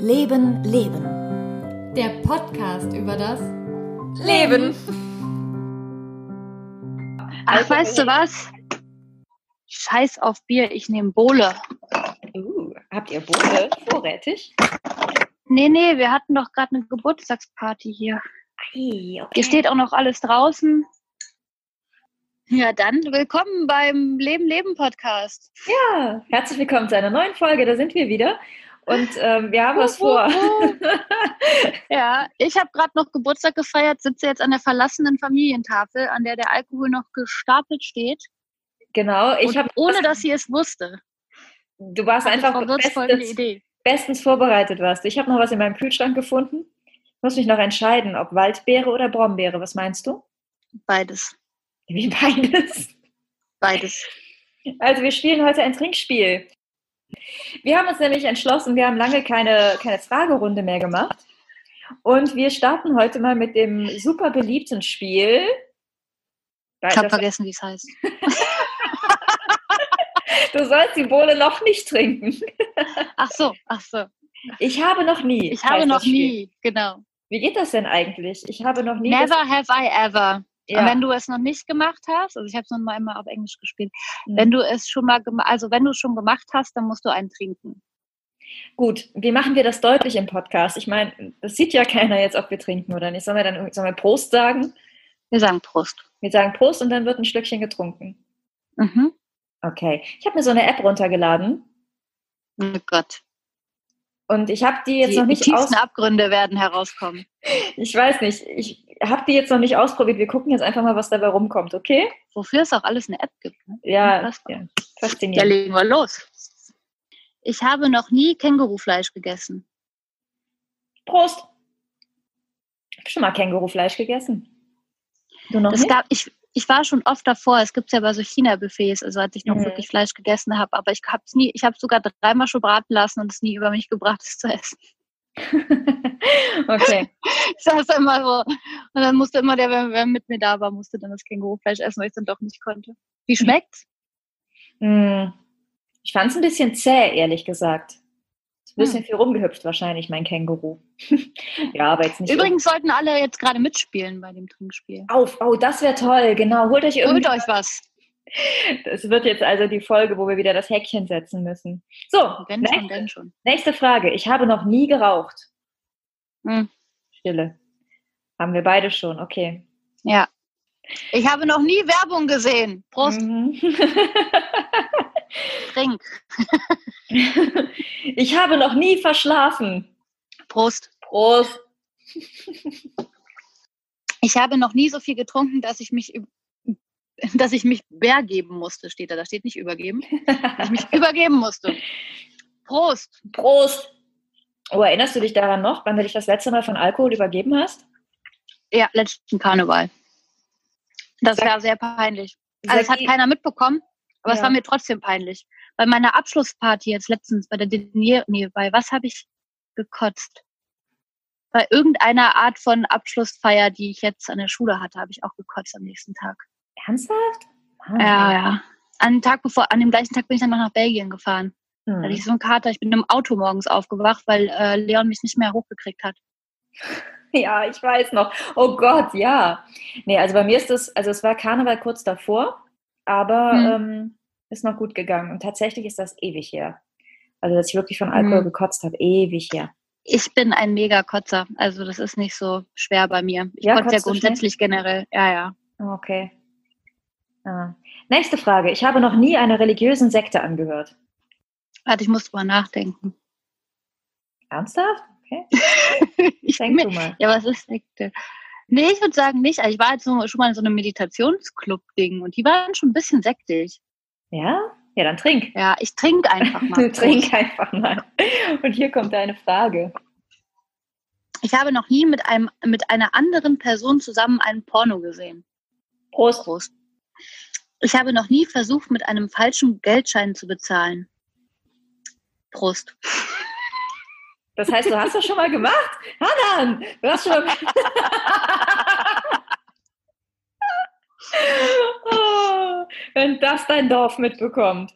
Leben, Leben. Der Podcast über das Leben. Ach, weißt du was? Scheiß auf Bier, ich nehme Bohle. Uh, habt ihr Bohle vorrätig? Nee, nee, wir hatten doch gerade eine Geburtstagsparty hier. Ei, okay. Hier steht auch noch alles draußen. Ja, dann willkommen beim Leben Leben Podcast. Ja, herzlich willkommen zu einer neuen Folge. Da sind wir wieder. Und ähm, wir haben was vor. Ja, ich habe gerade noch Geburtstag gefeiert, sitze jetzt an der verlassenen Familientafel, an der der Alkohol noch gestapelt steht. genau, ich habe ohne dass sie es wusste. Du warst einfach bestens, bestens vorbereitet warst. Ich habe noch was in meinem Kühlschrank gefunden. Ich muss mich noch entscheiden, ob Waldbeere oder Brombeere. Was meinst du? Beides. Wie beides. Beides. Also wir spielen heute ein Trinkspiel. Wir haben uns nämlich entschlossen, wir haben lange keine, keine Fragerunde mehr gemacht. Und wir starten heute mal mit dem super beliebten Spiel. Ich habe vergessen, wie es heißt. Du sollst die Bohle noch nicht trinken. Ach so, ach so. Ich habe noch nie. Ich habe noch nie, genau. Wie geht das denn eigentlich? Ich habe noch nie. Never have I ever. Ja. Und wenn du es noch nicht gemacht hast, also ich habe es noch mal einmal auf Englisch gespielt, Hm. wenn du es schon mal gemacht, also wenn du es schon gemacht hast, dann musst du einen trinken. Gut, wie machen wir das deutlich im Podcast? Ich meine, das sieht ja keiner jetzt, ob wir trinken oder nicht. Sollen wir dann sollen wir Prost sagen? Wir sagen Prost. Wir sagen Prost und dann wird ein Schlückchen getrunken. Mhm. Okay. Ich habe mir so eine App runtergeladen Oh Gott. Und ich habe die jetzt die, noch die nicht aus. tiefsten Abgründe werden herauskommen. Ich weiß nicht. Ich habe die jetzt noch nicht ausprobiert. Wir gucken jetzt einfach mal, was dabei rumkommt, okay? Wofür es auch alles eine App gibt. Ne? Ja, ja Ja, faszinierend. legen wir los. Ich habe noch nie Kängurufleisch gegessen. Prost. Ich habe schon mal Kängurufleisch gegessen. Du noch Es nicht? gab, ich, ich war schon oft davor, es gibt ja bei so China-Buffets, also als ich noch Mhm. wirklich Fleisch gegessen habe, aber ich habe es nie, ich habe sogar dreimal schon braten lassen und es nie über mich gebracht, es zu essen. okay. Ich saß immer so. Und dann musste immer der, wer, mit mir da war, musste dann das Kängurufleisch essen, weil ich es dann doch nicht konnte. Wie schmeckt's? Hm. Ich fand es ein bisschen zäh, ehrlich gesagt. Ein Hm. bisschen viel rumgehüpft wahrscheinlich, mein Känguru. ja, aber jetzt nicht. Übrigens sollten alle jetzt gerade mitspielen bei dem Trinkspiel. Auf, oh, das wäre toll, genau. Holt euch Holt irgendwie. euch was. Das wird jetzt also die Folge, wo wir wieder das Häkchen setzen müssen. So, Wenn schon, nächste, denn schon. nächste Frage. Ich habe noch nie geraucht. Hm. Stille. Haben wir beide schon, okay. Ja. Ich habe noch nie Werbung gesehen. Prost, Mhm. trink. ich habe noch nie verschlafen. Prost. Prost. Ich habe noch nie so viel getrunken, dass ich mich, dass ich mich übergeben musste, steht da. Da steht nicht übergeben. Dass ich mich übergeben musste. Prost. Prost. Oh, erinnerst du dich daran noch, wann du dich das letzte Mal von Alkohol übergeben hast? Ja, letzten Karneval. Das Sag- war sehr peinlich. Also es hat keiner mitbekommen, aber es Ja. war mir trotzdem peinlich. Bei meiner Abschlussparty jetzt letztens, bei der Denier, nee, bei was habe ich gekotzt? Bei irgendeiner Art von Abschlussfeier, die ich jetzt an der Schule hatte, habe ich auch gekotzt am nächsten Tag. Ernsthaft? Ah, Ja, ja. An dem Tag bevor, an dem gleichen Tag bin ich dann noch nach Belgien gefahren. Da Hm. hatte ich so einen Kater. Ich bin im Auto morgens aufgewacht, weil äh, Leon mich nicht mehr hochgekriegt hat. Ja, ich weiß noch. Oh Gott, ja. Nee, also bei mir ist das, also es war Karneval kurz davor, aber Hm. ähm, ist noch gut gegangen. Und tatsächlich ist das ewig her. Also, dass ich wirklich von Alkohol Hm. gekotzt habe, ewig her. Ich bin ein Mega-Kotzer. Also das ist nicht so schwer bei mir. Ich Ja, kotze ja schnell? grundsätzlich generell. Ja, ja. Okay. Ah. Nächste Frage. Ich habe noch nie einer religiösen Sekte angehört. Warte, ich muss drüber nachdenken. Ernsthaft? Okay. ich Denk mir, du mal. ja, was ist Sekte? Nee, ich würde sagen nicht. Also ich war jetzt so, schon mal in so einem Meditationsclub-Ding und die waren schon ein bisschen sektig. Ja? Ja, dann trink. Ja, ich trinke einfach mal. trink einfach mal. Und hier kommt deine Frage. Ich habe noch nie mit, einem, mit einer anderen Person zusammen einen Porno gesehen. Prost. Prost. Ich habe noch nie versucht, mit einem falschen Geldschein zu bezahlen. Prost. Das heißt, du hast das schon mal gemacht? Hanan, du hast schon mal... oh, wenn das dein Dorf mitbekommt.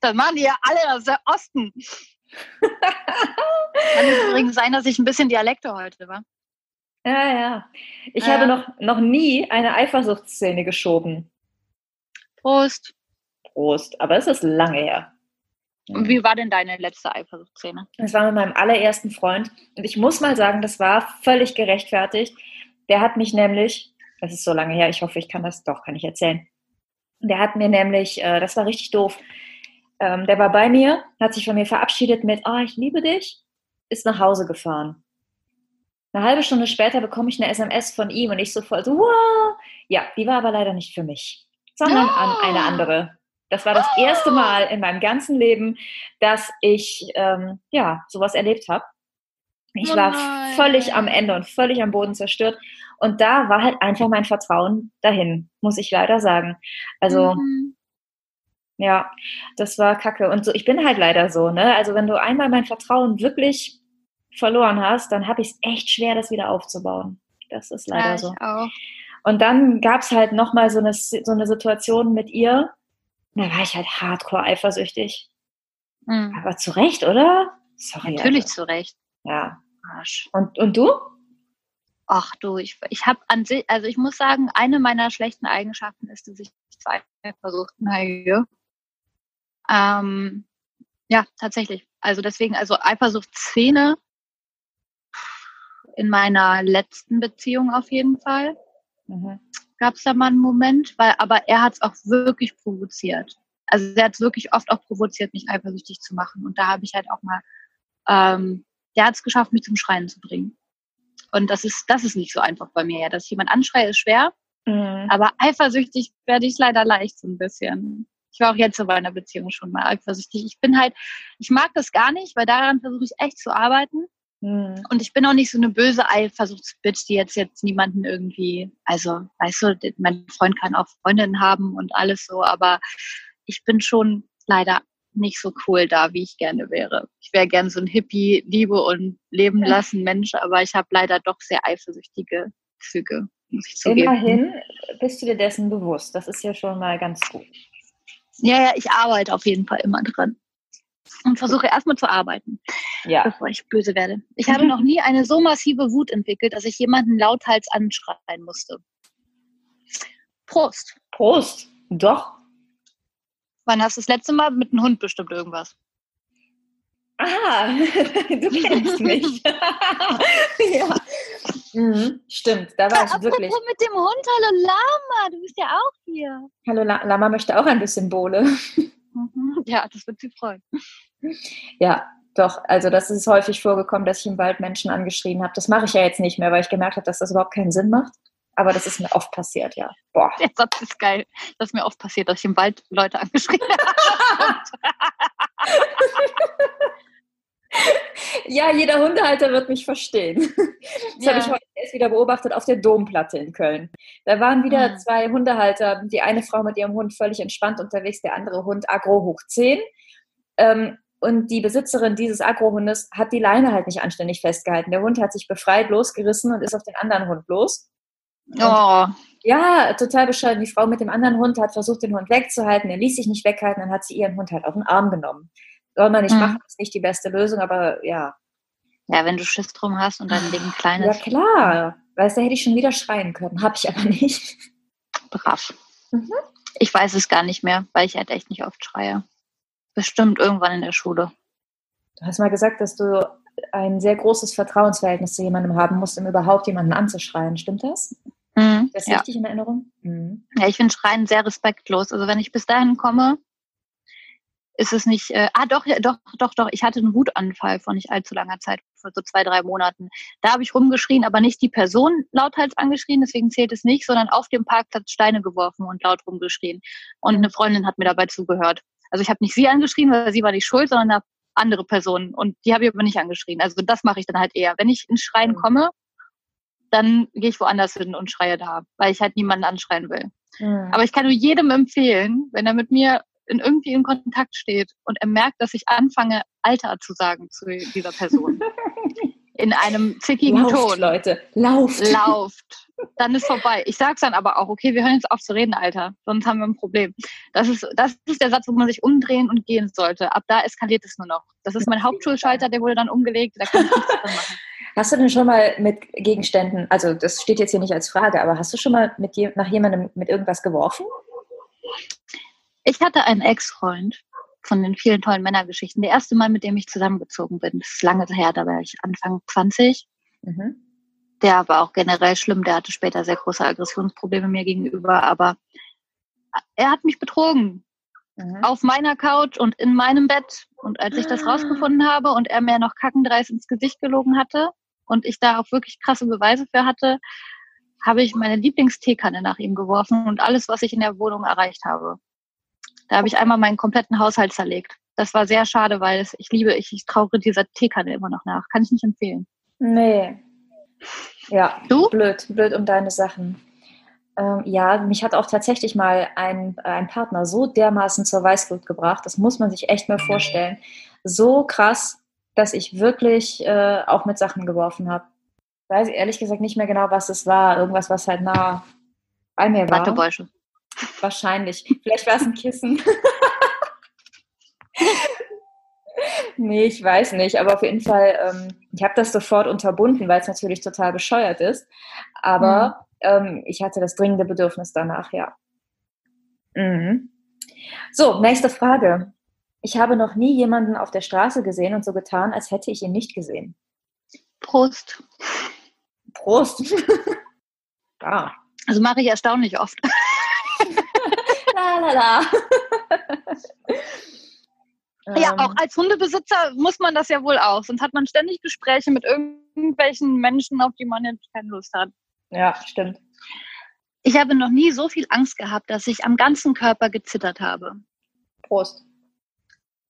Das machen die ja alle aus der Osten. Kann es übrigens sein, dass ich ein bisschen Dialekte heute war. Ja, ja. Ich Ja. habe noch, noch nie eine Eifersuchtsszene geschoben. Prost. Prost. Aber es ist lange her. Und wie war denn deine letzte Eifersuchtsszene? Das war mit meinem allerersten Freund. Und ich muss mal sagen, das war völlig gerechtfertigt. Der hat mich nämlich, das ist so lange her, ich hoffe, ich kann das doch, kann ich erzählen. Der hat mir nämlich, äh, das war richtig doof, ähm, der war bei mir, hat sich von mir verabschiedet mit, ah, ich liebe dich, ist nach Hause gefahren. Eine halbe Stunde später bekomme ich eine SMS von ihm und ich so voll so, wow. Ja, die war aber leider nicht für mich, sondern an eine andere. Das war das erste Mal in meinem ganzen Leben, dass ich ähm, ja sowas erlebt habe. Ich Oh war völlig am Ende und völlig am Boden zerstört. Und da war halt einfach mein Vertrauen dahin, muss ich leider sagen. Also Mhm. ja, das war kacke. Und so, ich bin halt leider so, ne? Also wenn du einmal mein Vertrauen wirklich verloren hast, dann habe ich es echt schwer, das wieder aufzubauen. Das ist leider ja, so. auch. Und dann gab es halt nochmal so eine, so eine Situation mit ihr. Da war ich halt hardcore eifersüchtig. Mhm. Aber zu Recht, oder? Sorry. Natürlich Also. zu Recht. Ja. Arsch. Und, und du? Ach du, ich, ich habe an sich, also ich muss sagen, eine meiner schlechten Eigenschaften ist, dass ich zwei versucht neige. Ähm, ja, tatsächlich. Also deswegen, also Eifersuchtsszene in meiner letzten Beziehung auf jeden Fall Mhm. Gab es da mal einen Moment, weil aber er hat es auch wirklich provoziert. Also er hat es wirklich oft auch provoziert, mich eifersüchtig zu machen. Und da habe ich halt auch mal, ähm, der hat es geschafft, mich zum Schreien zu bringen. Und das ist, das ist nicht so einfach bei mir. Ja, dass ich jemand anschreie, ist schwer, Mhm. aber eifersüchtig werde ich leider leicht so ein bisschen. Ich war auch jetzt so bei einer Beziehung schon mal eifersüchtig. Ich bin halt, ich mag das gar nicht, weil daran versuche ich echt zu arbeiten. Mhm. Und ich bin auch nicht so eine böse Eifersuchtsbitch, die jetzt jetzt niemanden irgendwie, also weißt du, mein Freund kann auch Freundinnen haben und alles so, aber ich bin schon leider nicht so cool da, wie ich gerne wäre. Ich wäre gern so ein Hippie, Liebe und Leben lassen Mensch, aber ich habe leider doch sehr eifersüchtige Züge, muss ich zugeben. Immerhin bist du dir dessen bewusst. Das ist ja schon mal ganz gut. Ja, ja, ich arbeite auf jeden Fall immer dran. Und versuche erstmal zu arbeiten. Ja. bevor ich böse werde. Ich habe noch nie eine so massive Wut entwickelt, dass ich jemanden lauthals anschreien musste. Prost. Prost. Doch. Wann hast du das letzte Mal mit einem Hund bestimmt irgendwas? Ah, du kennst mich. ja. Mhm, stimmt, da war ich Apropos wirklich. mit dem Hund, hallo Lama, du bist ja auch hier. Hallo, La- Lama möchte auch ein bisschen Bohle. Mhm. Ja, das wird sie freuen. Ja, doch. Also das ist häufig vorgekommen, dass ich im Wald Menschen angeschrien habe. Das mache ich ja jetzt nicht mehr, weil ich gemerkt habe, dass das überhaupt keinen Sinn macht. Aber das ist mir oft passiert, ja. Boah. Der Satz ist geil. Das ist mir oft passiert, dass ich im Wald Leute angeschrien habe. Ja, jeder Hundehalter wird mich verstehen. Das Ja. habe ich heute erst wieder beobachtet auf der Domplatte in Köln. Da waren wieder Mhm. zwei Hundehalter, die eine Frau mit ihrem Hund völlig entspannt unterwegs, der andere Hund agro hoch 10. Ähm, und die Besitzerin dieses Agrohundes hat die Leine halt nicht anständig festgehalten. Der Hund hat sich befreit, losgerissen und ist auf den anderen Hund los. Oh, Ja, total bescheuert. Die Frau mit dem anderen Hund hat versucht, den Hund wegzuhalten. Er ließ sich nicht weghalten. Dann hat sie ihren Hund halt auf den Arm genommen. Soll man nicht Mhm. machen, ist nicht die beste Lösung, aber ja. Ja, wenn du Schiss drum hast und dein Ding klein Ja, ist, klar. Weißt du, hätte ich schon wieder schreien können. Hab ich aber nicht. brav. Mhm. Ich weiß es gar nicht mehr, weil ich halt echt nicht oft schreie. Bestimmt irgendwann in der Schule. Du hast mal gesagt, dass du ein sehr großes Vertrauensverhältnis zu jemandem haben musst, um überhaupt jemanden anzuschreien. Stimmt das? Mhm. Das ist Ja. richtig in Erinnerung? Mhm. ja, ich finde Schreien sehr respektlos. Also wenn ich bis dahin komme, ist es nicht, äh, ah doch, ja, doch, doch, doch, ich hatte einen Wutanfall vor nicht allzu langer Zeit, vor so zwei, drei Monaten. Da habe ich rumgeschrien, aber nicht die Person lauthals angeschrien, deswegen zählt es nicht, sondern auf dem Parkplatz Steine geworfen und laut rumgeschrien. Und eine Freundin hat mir dabei zugehört. Also ich habe nicht sie angeschrien, weil sie war nicht schuld, sondern eine andere Person. Und die habe ich aber nicht angeschrien. Also das mache ich dann halt eher. Wenn ich ins Schreien Mhm. komme, dann gehe ich woanders hin und schreie da, weil ich halt niemanden anschreien will. Mhm. Aber ich kann nur jedem empfehlen, wenn er mit mir in irgendwie in Kontakt steht und er merkt, dass ich anfange, Alter zu sagen zu dieser Person. in einem zickigen Lauft, Ton. Leute. Lauft. Lauft. dann ist vorbei. Ich sag's dann aber auch, okay, wir hören jetzt auf zu reden, Alter, sonst haben wir ein Problem. Das ist, das ist der Satz, wo man sich umdrehen und gehen sollte. Ab da eskaliert es nur noch. Das ist mein Hauptschulschalter, der wurde dann umgelegt, da kann ich nichts dran machen. Hast du denn schon mal mit Gegenständen, also das steht jetzt hier nicht als Frage, aber hast du schon mal mit je, nach jemandem mit irgendwas geworfen? Ich hatte einen Ex-Freund von den vielen tollen Männergeschichten. Der erste Mal, mit dem ich zusammengezogen bin, das ist lange her, da war ich Anfang 20. Mhm. Der war auch generell schlimm, der hatte später sehr große Aggressionsprobleme mir gegenüber, aber er hat mich betrogen. Mhm. Auf meiner Couch und in meinem Bett. Und als ich das ah. rausgefunden habe und er mir noch kackendreist ins Gesicht gelogen hatte und ich da auch wirklich krasse Beweise für hatte, habe ich meine Lieblingsteekanne nach ihm geworfen und alles, was ich in der Wohnung erreicht habe. Da habe ich einmal meinen kompletten Haushalt zerlegt. Das war sehr schade, weil ich liebe, ich, ich traure dieser Teekanne immer noch nach. Kann ich nicht empfehlen. Nee. Ja, du? blöd, blöd um deine Sachen. Ähm, ja, mich hat auch tatsächlich mal ein, ein Partner so dermaßen zur Weißglut gebracht. Das muss man sich echt mal vorstellen. So krass, dass ich wirklich äh, auch mit Sachen geworfen habe. Ich weiß ehrlich gesagt nicht mehr genau, was es war. Irgendwas, was halt nah bei mir war. Wattebäusche. Wahrscheinlich. Vielleicht war es ein Kissen. nee, ich weiß nicht. Aber auf jeden Fall, ähm, ich habe das sofort unterbunden, weil es natürlich total bescheuert ist. Aber mhm. ähm, ich hatte das dringende Bedürfnis danach, ja. Mhm. So, nächste Frage. Ich habe noch nie jemanden auf der Straße gesehen und so getan, als hätte ich ihn nicht gesehen. Prost. Prost. ah. Also mache ich erstaunlich oft. La la la. Ja, auch ähm. als Hundebesitzer muss man das ja wohl auch. Sonst hat man ständig Gespräche mit irgendwelchen Menschen, auf die man jetzt keine Lust hat. Ja, stimmt. Ich habe noch nie so viel Angst gehabt, dass ich am ganzen Körper gezittert habe. Prost.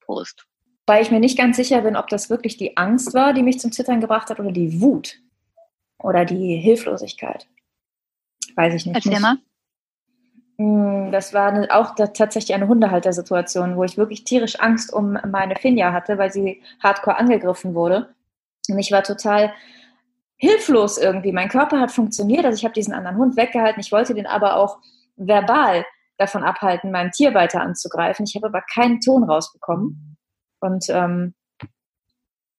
Prost. Weil ich mir nicht ganz sicher bin, ob das wirklich die Angst war, die mich zum Zittern gebracht hat, oder die Wut. Oder die Hilflosigkeit. Weiß ich nicht. Erzähl mal. Hm, das war auch tatsächlich eine Hundehaltersituation, wo ich wirklich tierisch Angst um meine Finja hatte, weil sie hardcore angegriffen wurde. Und ich war total hilflos irgendwie. Mein Körper hat funktioniert, also ich habe diesen anderen Hund weggehalten. Ich wollte den aber auch verbal davon abhalten, mein Tier weiter anzugreifen. Ich habe aber keinen Ton rausbekommen. Und ähm,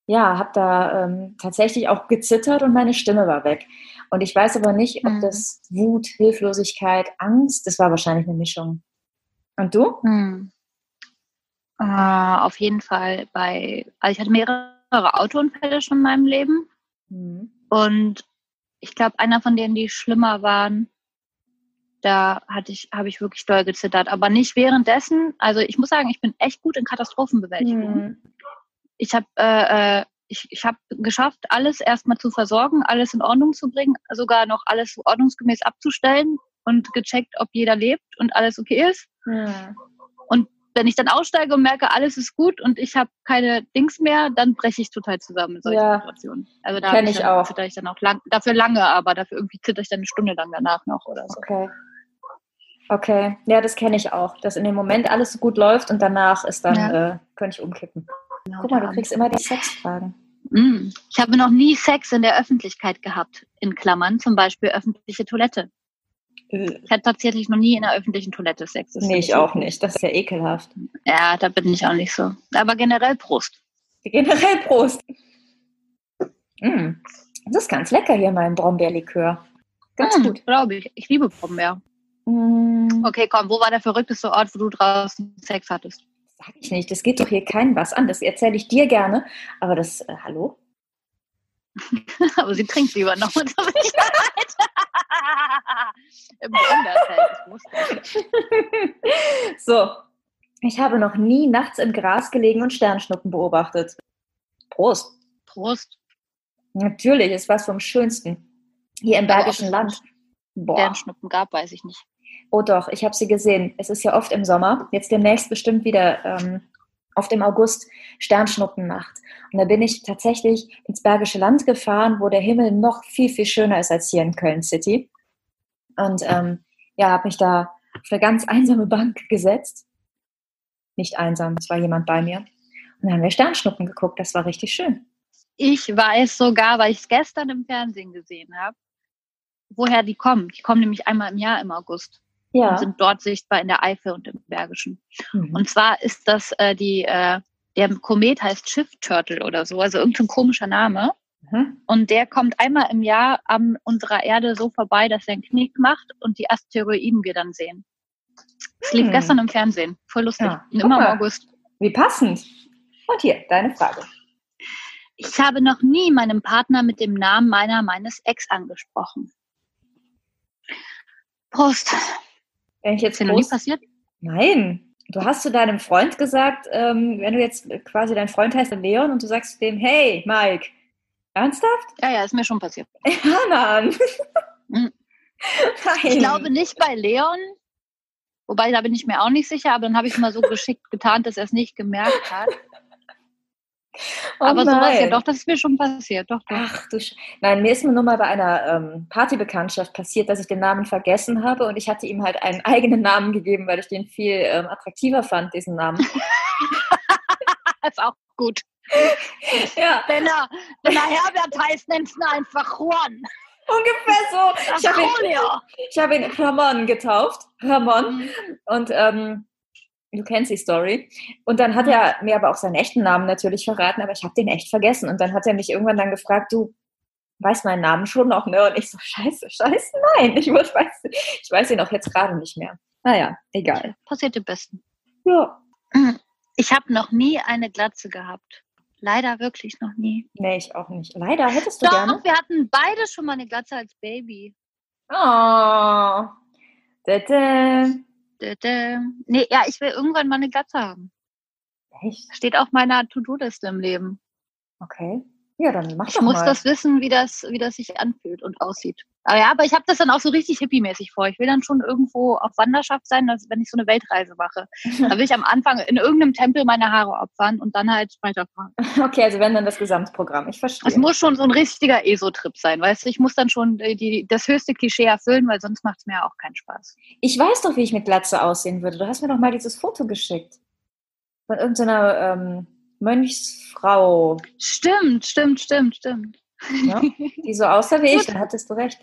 ja, habe da ähm, tatsächlich auch gezittert und meine Stimme war weg. Und ich weiß aber nicht, ob mhm. das Wut, Hilflosigkeit, Angst, das war wahrscheinlich eine Mischung. Und du? Mhm. Äh, auf jeden Fall bei, also ich hatte mehrere Autounfälle schon in meinem Leben. Mhm. Und ich glaube, einer von denen, die schlimmer waren, da hatte ich, habe ich wirklich doll gezittert. Aber nicht währenddessen. Also ich muss sagen, ich bin echt gut in Katastrophenbewältigung. Mhm ich habe äh, äh, ich, ich hab geschafft, alles erstmal zu versorgen, alles in Ordnung zu bringen, sogar noch alles ordnungsgemäß abzustellen und gecheckt, ob jeder lebt und alles okay ist. Ja. Und wenn ich dann aussteige und merke, alles ist gut und ich habe keine Dings mehr, dann breche ich total zusammen in solchen ja. Situationen. Also da Kenn ich, dann, auch. ich dann auch lang, dafür lange, aber dafür irgendwie zitter ich dann eine Stunde lang danach noch oder so. Okay. Okay, ja, das kenne ich auch, dass in dem Moment alles so gut läuft und danach ist dann, ja. äh, könnte ich umkippen. Genau, Guck mal, du kriegst immer die Sexfragen. Mm. Ich habe noch nie Sex in der Öffentlichkeit gehabt, in Klammern, zum Beispiel öffentliche Toilette. Äh. Ich hatte tatsächlich noch nie in der öffentlichen Toilette Sex. Das nee, ich auch nicht. Das ist ja ekelhaft. Ja, da bin ich auch nicht so. Aber generell Prost. Generell Prost. Mm. Das ist ganz lecker hier, mein Brombeerlikör. Ganz mm, gut. Glaube ich. Ich liebe Brombeer. Mm. Okay, komm, wo war der verrückteste Ort, wo du draußen Sex hattest? Sag ich nicht, das geht doch hier keinem was an. Das erzähle ich dir gerne. Aber das, äh, hallo? aber sie trinkt lieber noch und so Im So, ich habe noch nie nachts im Gras gelegen und Sternschnuppen beobachtet. Prost. Prost. Natürlich, ist was vom Schönsten. Hier im Bergischen Land. Boah. Sternschnuppen gab, weiß ich nicht. Oh doch, ich habe sie gesehen. Es ist ja oft im Sommer, jetzt demnächst bestimmt wieder ähm, oft im August Sternschnuppennacht. Und da bin ich tatsächlich ins Bergische Land gefahren, wo der Himmel noch viel, viel schöner ist als hier in Köln City. Und ähm, ja, habe mich da auf eine ganz einsame Bank gesetzt. Nicht einsam, es war jemand bei mir. Und dann haben wir Sternschnuppen geguckt, das war richtig schön. Ich weiß sogar, weil ich es gestern im Fernsehen gesehen habe, woher die kommen. Die kommen nämlich einmal im Jahr im August Ja. und sind dort sichtbar in der Eifel und im Bergischen. Mhm. Und zwar ist das äh, die, äh, der Komet heißt Shift Turtle oder so, also irgendein komischer Name. Mhm. Und der kommt einmal im Jahr an unserer Erde so vorbei, dass er einen Knick macht und die Asteroiden wir dann sehen. Es lief Hm. gestern im Fernsehen. Voll lustig. Ja, Immer im. August. Wie passend. Und hier, deine Frage. Ich habe noch nie meinem Partner mit dem Namen meiner meines Ex angesprochen. Prost. Wenn ich jetzt Ist dir noch nie passiert? Nein. Du hast zu deinem Freund gesagt, ähm, wenn du jetzt quasi dein Freund heißt Leon und du sagst dem, hey, Mike, ernsthaft? Ja, ja, ist mir schon passiert. Hanan. Mhm. Nein. Ich glaube nicht bei Leon, wobei da bin ich mir auch nicht sicher, aber dann habe ich es mal so geschickt getan, dass er es nicht gemerkt hat. Oh aber sowas ja nein. doch, das ist mir schon passiert. Doch, doch. Ach du Sch Nein, mir ist nur mal bei einer ähm, Partybekanntschaft passiert, dass ich den Namen vergessen habe und ich hatte ihm halt einen eigenen Namen gegeben, weil ich den viel ähm, attraktiver fand, diesen Namen. ist auch gut. ja, Wenn er, wenn er Herbert heißt, nennst du ihn einfach Juan. ungefähr so. Ich habe ihn, ich hab ihn Ramon getauft. Ramon. Mhm. Und ähm, du kennst die Story. Und dann hat er mir aber auch seinen echten Namen natürlich verraten, aber ich habe den echt vergessen. Und dann hat er mich irgendwann dann gefragt, du weißt meinen Namen schon noch, ne? Und ich so, scheiße, scheiße, nein, ich weiß, ich weiß ihn auch jetzt gerade nicht mehr. Naja, egal. Passiert dem Besten. Ja. Ich habe noch nie eine Glatze gehabt. Leider wirklich noch nie. Nee, ich auch nicht. Leider hättest du Doch, gerne. wir hatten beide schon mal eine Glatze als Baby. Oh. Dädä. Dä. Nee, ja, ich will irgendwann mal eine Glatze haben. Echt? Steht auf meiner To-Do-Liste im Leben. Okay. Ja, dann mach Ich doch muss mal. das wissen, wie das, wie das sich anfühlt und aussieht. Aber ja, aber ich habe das dann auch so richtig hippie-mäßig vor. Ich will dann schon irgendwo auf Wanderschaft sein, dass, wenn ich so eine Weltreise mache. Da will ich am Anfang in irgendeinem Tempel meine Haare opfern und dann halt weiterfahren. Okay, also wenn dann das Gesamtprogramm. Ich verstehe. Es muss schon so ein richtiger ESO-Trip sein, weißt du? Ich muss dann schon die, die, das höchste Klischee erfüllen, weil sonst macht es mir ja auch keinen Spaß. Ich weiß doch, wie ich mit Glatze aussehen würde. Du hast mir doch mal dieses Foto geschickt. Von irgendeiner ähm, Mönchsfrau, Stimmt, stimmt, stimmt, stimmt. ne? die so aussah wie ich. Dann hattest du recht.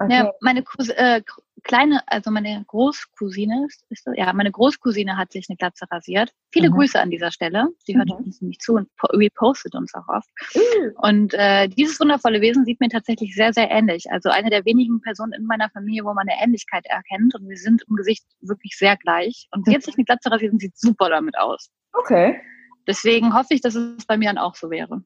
Okay. Ja, meine Cousi äh, kleine, also meine Großcousine, ist, ist so, ja, meine Großcousine hat sich eine Glatze rasiert. Viele Mhm. Grüße an dieser Stelle. Sie hört Mhm. uns nämlich zu und po- repostet uns auch oft. Uh, Und äh, dieses wundervolle Wesen sieht mir tatsächlich sehr, sehr ähnlich. Also eine der wenigen Personen in meiner Familie, wo man eine Ähnlichkeit erkennt. Und wir sind im Gesicht wirklich sehr gleich. Und sie hat sich eine Glatze rasiert und sieht super damit aus. okay. Deswegen hoffe ich, dass es bei mir dann auch so wäre.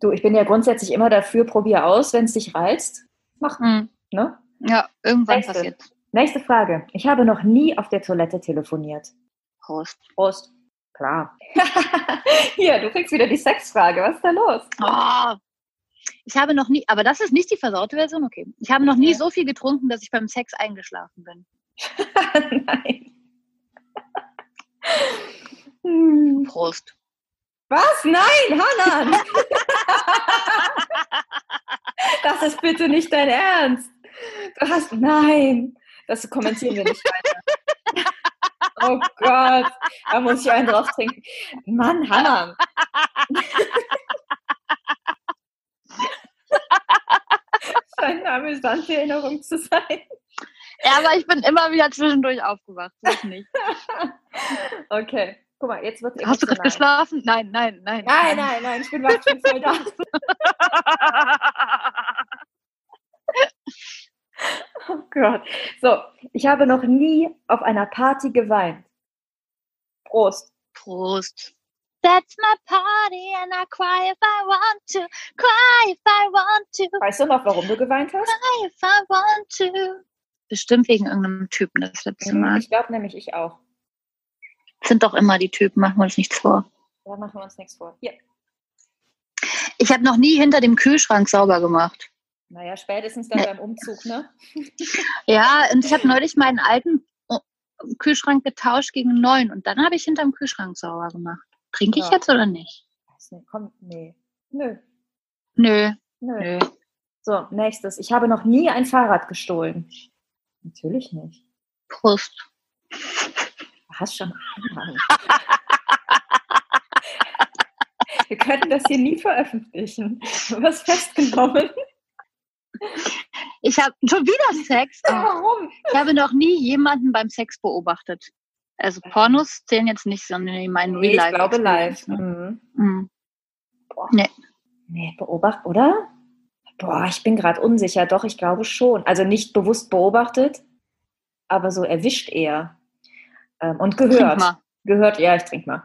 Du, ich bin ja grundsätzlich immer dafür, probier aus, wenn es dich reizt. Mach, Hm. ne? Ja, irgendwann Nächste. passiert. Nächste Frage. Ich habe noch nie auf der Toilette telefoniert. Prost. Prost. Klar. Hier, du kriegst wieder die Sexfrage. Was ist da los? Oh, ich habe noch nie, aber das ist nicht die versaute Version, okay. Ich habe noch nie so viel getrunken, dass ich beim Sex eingeschlafen bin. Nein. Prost. Was? Nein, Hanan! das ist bitte nicht dein Ernst. Du hast. Nein. Das kommentieren wir nicht weiter. Oh Gott. Da muss ich einen drauf trinken. Mann, Hanan. Scheint eine amüsante Erinnerung zu sein. Ja, aber ich bin immer wieder zwischendurch aufgewacht. So nicht. Okay. Guck mal, jetzt wird Hast du gerade geschlafen? Nein, nein, nein. Nein, nein, nein, ich bin wach, ich bin voll da. Oh Gott. So, ich habe noch nie auf einer Party geweint. Prost. Prost. That's my party and I cry if I want to. Cry if I want to. Weißt du noch, warum du geweint hast? Cry if I want to. Bestimmt wegen irgendeinem Typen das letzte Mal. Ich glaube nämlich, ich auch. Sind doch immer die Typen, machen wir uns nichts vor. Da machen wir uns nichts vor. Hier. Ich habe noch nie hinter dem Kühlschrank sauber gemacht. Naja, spätestens dann beim Umzug, ne? Ja, und ich habe neulich meinen alten oh, Kühlschrank getauscht gegen einen neuen und dann habe ich hinterm Kühlschrank sauber gemacht. Trinke ich Ja. jetzt oder nicht? Komm, nee. Nö, Nö, nö. nö. So, nächstes. Ich habe noch nie ein Fahrrad gestohlen. Natürlich nicht. Prost. Hast schon Ahnung. Wir könnten das hier nie veröffentlichen. Du wirst festgenommen. Ich habe schon wieder Sex. Warum? Ich habe noch nie jemanden beim Sex beobachtet. Also Pornos zählen jetzt nicht, sondern in meinen Nee, Real ich Life. glaube live. Mhm. Mhm. Nee, beobacht, oder? Boah, ich bin gerade unsicher. Doch, ich glaube schon. Also nicht bewusst beobachtet, aber so erwischt eher. Ähm, und gehört. Gehört, ja, ich trinke mal.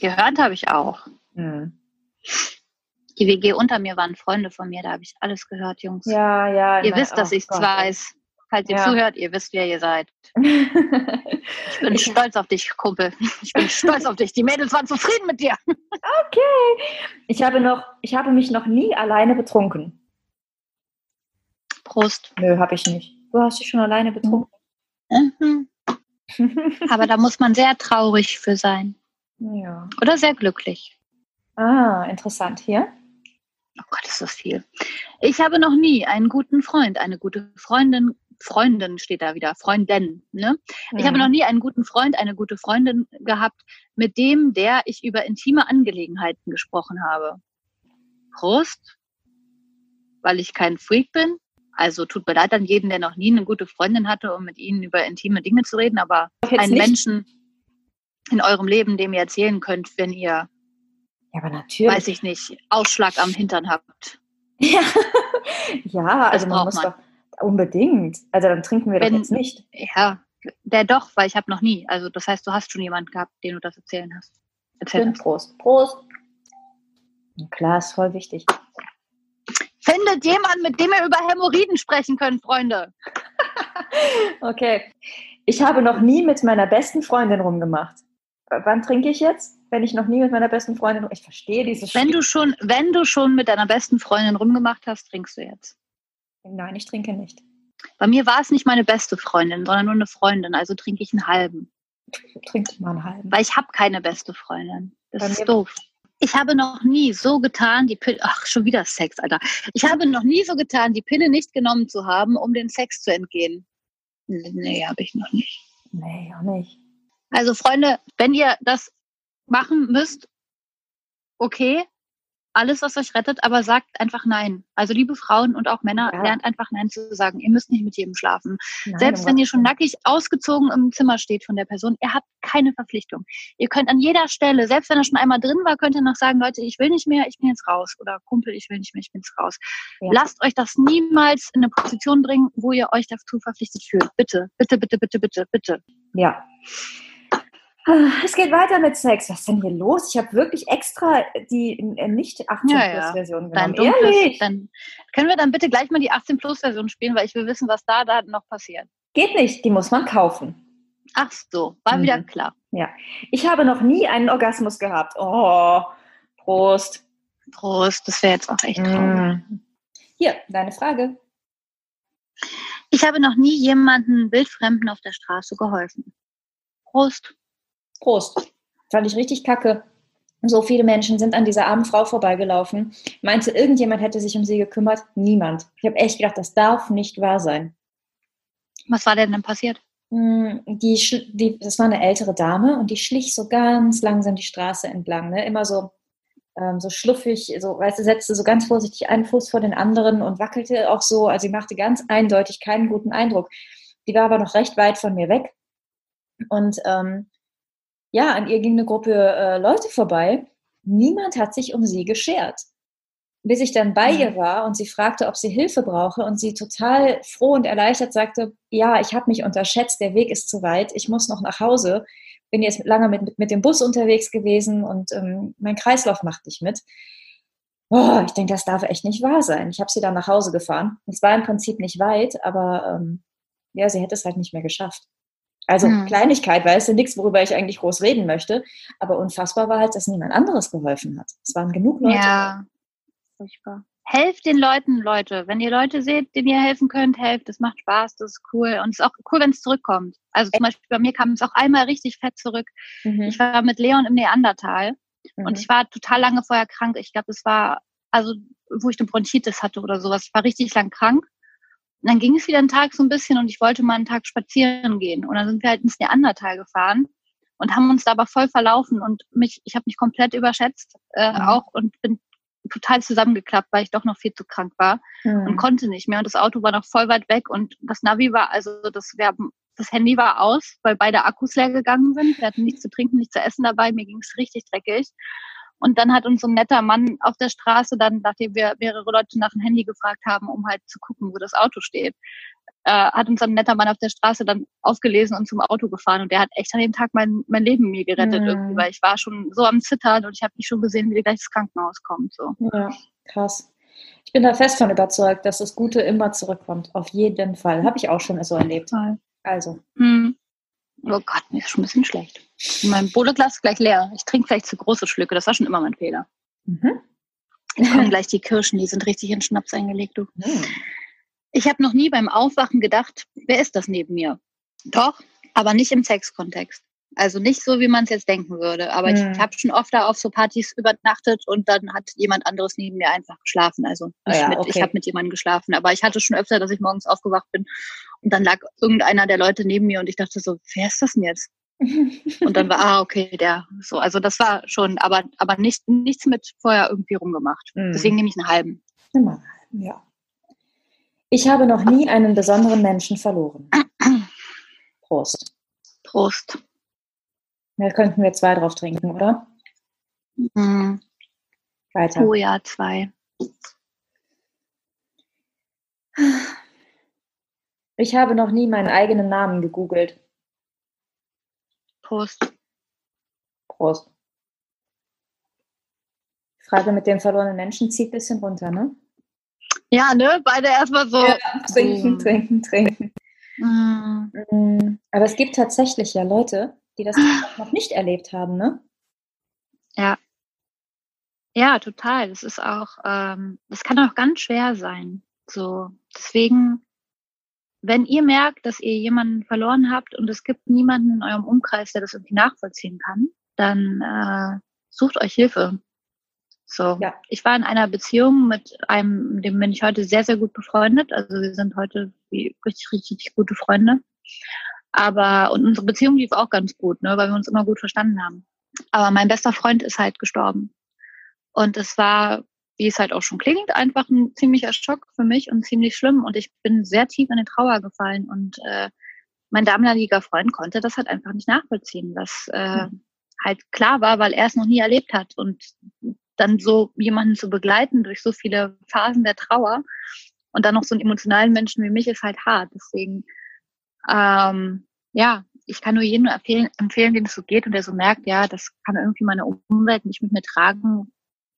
Gehört habe ich auch. Hm. Die WG unter mir waren Freunde von mir, da habe ich alles gehört, Jungs. Ja, ja. ihr wisst, dass oh ich es weiß. Falls ihr Ja. zuhört, ihr wisst, wer ihr seid. Ich bin Ich- stolz auf dich, Kumpel. Ich bin stolz auf dich. Die Mädels waren zufrieden mit dir. ich, habe noch, ich habe mich noch nie alleine betrunken. Prost. Nö, habe ich nicht. Du hast dich schon alleine betrunken. Mhm. Aber da muss man sehr traurig für sein. ja. Oder sehr glücklich. Ah, interessant. Hier? Oh Gott, ist das viel. Ich habe noch nie einen guten Freund, eine gute Freundin, Freundin steht da wieder, Freundin, ne? Ich habe Hm. noch nie einen guten Freund, eine gute Freundin gehabt, mit dem, der ich über intime Angelegenheiten gesprochen habe. Prost, weil ich kein Freak bin. Also tut mir leid an jeden, der noch nie eine gute Freundin hatte, um mit ihnen über intime Dinge zu reden, aber einen nicht. Menschen in eurem Leben, dem ihr erzählen könnt, wenn ihr, Ja, aber natürlich. weiß ich nicht, Ausschlag am Hintern habt. Ja, ja also man muss man. doch unbedingt. Also dann trinken wir Wenn- doch jetzt nicht. Ja, der doch, weil ich habe noch nie. Also das heißt, du hast schon jemanden gehabt, den du das erzählen hast. Hast. Prost. Prost. Klar, ist voll wichtig. Findet jemanden, mit dem ihr über Hämorrhoiden sprechen könnt, Freunde. Okay. Ich habe noch nie mit meiner besten Freundin rumgemacht. Wann trinke ich jetzt? Wenn ich noch nie mit meiner besten Freundin Ich verstehe dieses Wenn du schon, wenn du schon mit deiner besten Freundin rumgemacht hast, trinkst du jetzt. Nein, ich trinke nicht. Bei mir war es nicht meine beste Freundin, sondern nur eine Freundin, also trinke ich einen halben. Trink mal einen halben. Weil ich habe keine beste Freundin. Das Bei ist doof. Ich habe noch nie so getan, die Pille, ach, schon wieder Sex, Alter. Ich habe noch nie so getan, die Pille nicht genommen zu haben, um den Sex zu entgehen. Nee, habe ich noch nicht. Nee, auch nicht. Also Freunde, wenn ihr das machen müsst, okay, alles, was euch rettet, aber sagt einfach nein. Also liebe Frauen und auch Männer, Ja. lernt einfach nein zu sagen. Ihr müsst nicht mit jedem schlafen. Nein, Selbst wenn ihr schon nackig ausgezogen im Zimmer steht von der Person, ihr habt keine Verpflichtung. Ihr könnt an jeder Stelle, selbst wenn er schon einmal drin war, könnt ihr noch sagen, Leute, ich will nicht mehr, ich bin jetzt raus. Oder Kumpel, ich will nicht mehr, ich bin jetzt raus. Ja. Lasst euch das niemals in eine Position bringen, wo ihr euch dazu verpflichtet fühlt. Bitte, bitte, bitte, bitte, bitte, bitte. Ja. Ah, Es geht weiter mit Sex. Was ist denn hier los? Ich habe wirklich extra die äh, nicht 18 Ja, plus ja. Version Dein genommen. dunkles, Ehrlich? dann können wir dann bitte gleich mal die 18 Plus Version spielen, weil ich will wissen, was da, da noch passiert. Geht nicht, die muss man kaufen. Ach so, war Mhm. wieder klar. Ich habe noch nie einen Orgasmus gehabt. Oh, Prost. Prost, das wäre jetzt auch echt traurig. Mm. Hier, deine Frage. Ich habe noch nie jemanden wildfremden auf der Straße geholfen. Prost. Prost. Fand ich richtig kacke. So viele Menschen sind an dieser armen Frau vorbeigelaufen. Meinte, irgendjemand hätte sich um sie gekümmert? Niemand. Ich habe echt gedacht, das darf nicht wahr sein. Was war denn denn passiert? Mm, Die, die, das war eine ältere Dame und die schlich so ganz langsam die Straße entlang. Ne? Immer so, ähm, so schluffig, so, weißt du, setzte so ganz vorsichtig einen Fuß vor den anderen und wackelte auch so. Also sie machte ganz eindeutig keinen guten Eindruck. Die war aber noch recht weit von mir weg. Und ähm, ja, an ihr ging eine Gruppe äh, Leute vorbei. Niemand hat sich um sie geschert. Bis ich dann bei Mhm. ihr war und sie fragte, ob sie Hilfe brauche und sie total froh und erleichtert sagte, ja, ich habe mich unterschätzt, der Weg ist zu weit, ich muss noch nach Hause, bin jetzt lange mit, mit dem Bus unterwegs gewesen und ähm, mein Kreislauf macht nicht mit. Oh, ich denke, das darf echt nicht wahr sein. Ich habe sie dann nach Hause gefahren. Es war im Prinzip nicht weit, aber ähm, ja, sie hätte es halt nicht mehr geschafft. Also Hm. Kleinigkeit, weißt du, nichts, worüber ich eigentlich groß reden möchte. Aber unfassbar war halt, dass niemand anderes geholfen hat. Es waren genug Leute. Ja, furchtbar. Helft den Leuten, Leute. Wenn ihr Leute seht, denen ihr helfen könnt, helft. Das macht Spaß, das ist cool. Und es ist auch cool, wenn es zurückkommt. Also zum Beispiel bei mir kam es auch einmal richtig fett zurück. Mhm. Ich war mit Leon im Neandertal Mhm. und ich war total lange vorher krank. Ich glaube, es war, also wo ich eine Bronchitis hatte oder sowas. Ich war richtig lang krank. Und dann ging es wieder einen Tag so ein bisschen und ich wollte mal einen Tag spazieren gehen. Und dann sind wir halt ins Neandertal gefahren und haben uns da aber voll verlaufen und mich, ich habe mich komplett überschätzt äh, Mhm. auch und bin total zusammengeklappt, weil ich doch noch viel zu krank war Hm. und konnte nicht mehr. Und das Auto war noch voll weit weg und das Navi war, also das, wir haben, das Handy war aus, weil beide Akkus leer gegangen sind. Wir hatten nichts zu trinken, nichts zu essen dabei. Mir ging es richtig dreckig. Und dann hat uns so ein netter Mann auf der Straße dann, nachdem wir mehrere Leute nach dem Handy gefragt haben, um halt zu gucken, wo das Auto steht, äh, hat uns ein netter Mann auf der Straße dann ausgelesen und zum Auto gefahren. Und der hat echt an dem Tag mein, mein Leben mir gerettet Mhm. irgendwie, weil ich war schon so am Zittern und ich habe nicht schon gesehen, wie gleich das Krankenhaus kommt. So. Ja, krass. Ich bin da fest von überzeugt, dass das Gute immer zurückkommt. Auf jeden Fall. Habe ich auch schon so erlebt. Also. Hm. Oh Gott, mir ist schon ein bisschen schlecht. Mein Bohneglas ist gleich leer. Ich trinke vielleicht zu große Schlücke. Das war schon immer mein Fehler. Mhm. Jetzt kommen gleich die Kirschen, die sind richtig in Schnaps eingelegt. Du. Hm. Ich habe noch nie beim Aufwachen gedacht, wer ist das neben mir? Doch, aber nicht im Sexkontext. Also nicht so, wie man es jetzt denken würde. Aber Hm. ich habe schon oft da auf so Partys übernachtet und dann hat jemand anderes neben mir einfach geschlafen. Also Ah ja, mit, okay. ich habe mit jemandem geschlafen. Aber ich hatte schon öfter, dass ich morgens aufgewacht bin und dann lag irgendeiner der Leute neben mir und ich dachte so, wer ist das denn jetzt? Und dann war, ah, okay, der so. Also das war schon, aber, aber nicht, nichts mit vorher irgendwie rumgemacht. Mhm. Deswegen nehme ich einen halben. Immer. Ja. Ich habe noch nie einen besonderen Menschen verloren. Prost. Prost. Da könnten wir zwei drauf trinken, oder? Mhm. Weiter. Oh ja, zwei. Ich habe noch nie meinen eigenen Namen gegoogelt. Prost. Prost. Die Frage mit dem verlorenen Menschen zieht ein bisschen runter, ne? Ja, ne? Beide erstmal so. Trinken, Mm. trinken, trinken. Mm, Mm, Aber es gibt tatsächlich ja Leute, die das noch nicht erlebt haben, ne? Ja, total. Das ist auch, ähm, das kann auch ganz schwer sein. So, deswegen, wenn ihr merkt, dass ihr jemanden verloren habt und es gibt niemanden in eurem Umkreis, der das irgendwie nachvollziehen kann, dann äh, sucht euch Hilfe. So, Ja. ich war in einer Beziehung mit einem, dem bin ich heute sehr, sehr gut befreundet. Also wir sind heute wie richtig, richtig gute Freunde. Aber und unsere Beziehung lief auch ganz gut, ne, weil wir uns immer gut verstanden haben. Aber mein bester Freund ist halt gestorben. Und es war, wie es halt auch schon klingt, einfach ein ziemlicher Schock für mich und ziemlich schlimm. Und ich bin sehr tief in die Trauer gefallen. Und äh, mein damaliger Freund konnte das halt einfach nicht nachvollziehen, was äh, halt klar war, weil er es noch nie erlebt hat. Und dann so jemanden zu begleiten durch so viele Phasen der Trauer und dann noch so einen emotionalen Menschen wie mich ist halt hart. Deswegen, ähm, ja, ich kann nur jedem empfehlen, empfehlen, dem es so geht und der so merkt, ja, das kann irgendwie meine Umwelt nicht mit mir tragen,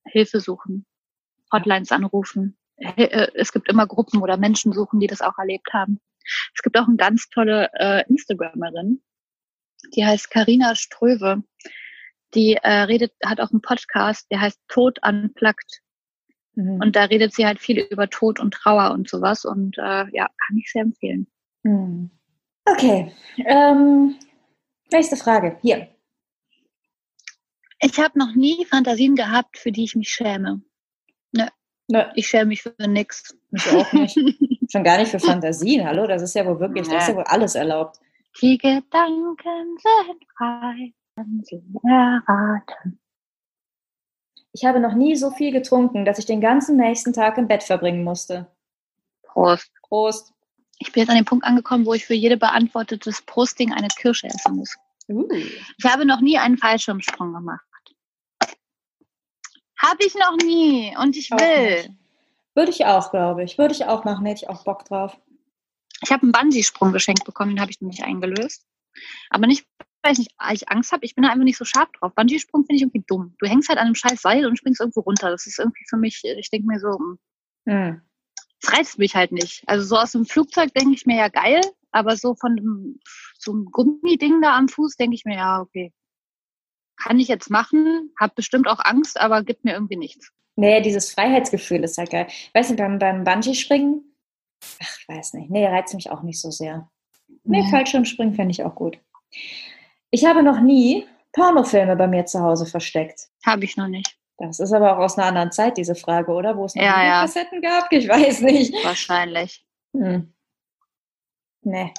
Hilfe suchen, Hotlines anrufen. Äh, Es gibt immer Gruppen oder Menschen suchen, die das auch erlebt haben. Es gibt auch eine ganz tolle äh, Instagramerin, die heißt Karina Ströwe. Die äh, redet, hat auch einen Podcast, der heißt Tod unplugged. Mhm. Und da redet sie halt viel über Tod und Trauer und sowas. Und äh, ja, kann ich sehr empfehlen. Hm. Okay. Ähm, nächste Frage. Hier. Ich habe noch nie Fantasien gehabt, für die ich mich schäme. Ne, Ich schäme mich für nix. mich auch nicht. Schon gar nicht für Fantasien. Hallo, das ist ja wohl wirklich, das ist ja wohl alles erlaubt. Die Gedanken sind frei, wenn sie erraten. Ich habe noch nie so viel getrunken, dass ich den ganzen nächsten Tag im Bett verbringen musste. Prost. Prost. Ich bin jetzt an dem Punkt angekommen, wo ich für jede beantwortetes Prosting eine Kirsche essen muss. Uh. Ich habe noch nie einen Fallschirmsprung gemacht. Habe ich noch nie und ich Auch will. nicht. Würde ich auch, glaube ich. Würde ich auch machen, hätte ich auch Bock drauf. Ich habe einen Bungee-Sprung geschenkt bekommen, den habe ich noch nicht eingelöst. Aber nicht, weil ich, nicht, weil ich Angst habe, ich bin da einfach nicht so scharf drauf. Bungee-Sprung finde ich irgendwie dumm. Du hängst halt an einem scheiß Seil und springst irgendwo runter. Das ist irgendwie für mich, ich denke mir so, hm, Hm. Es reizt mich halt nicht. Also so aus dem Flugzeug denke ich mir ja geil, aber so von dem, so einem Gummiding da am Fuß denke ich mir, ja, okay. Kann ich jetzt machen, habe bestimmt auch Angst, aber gibt mir irgendwie nichts. Nee, dieses Freiheitsgefühl ist halt geil. Weißt du, beim, beim Bungee-Springen, ach, weiß nicht. Nee, reizt mich auch nicht so sehr. Nee, Nee. Fallschirmspringen fände ich auch gut. Ich habe noch nie Pornofilme bei mir zu Hause versteckt. Habe ich noch nicht. Das ist aber auch aus einer anderen Zeit, diese Frage, oder? Wo es noch Ja, ja. Kassetten gab? Ich weiß nicht. Wahrscheinlich. Hm. Nee.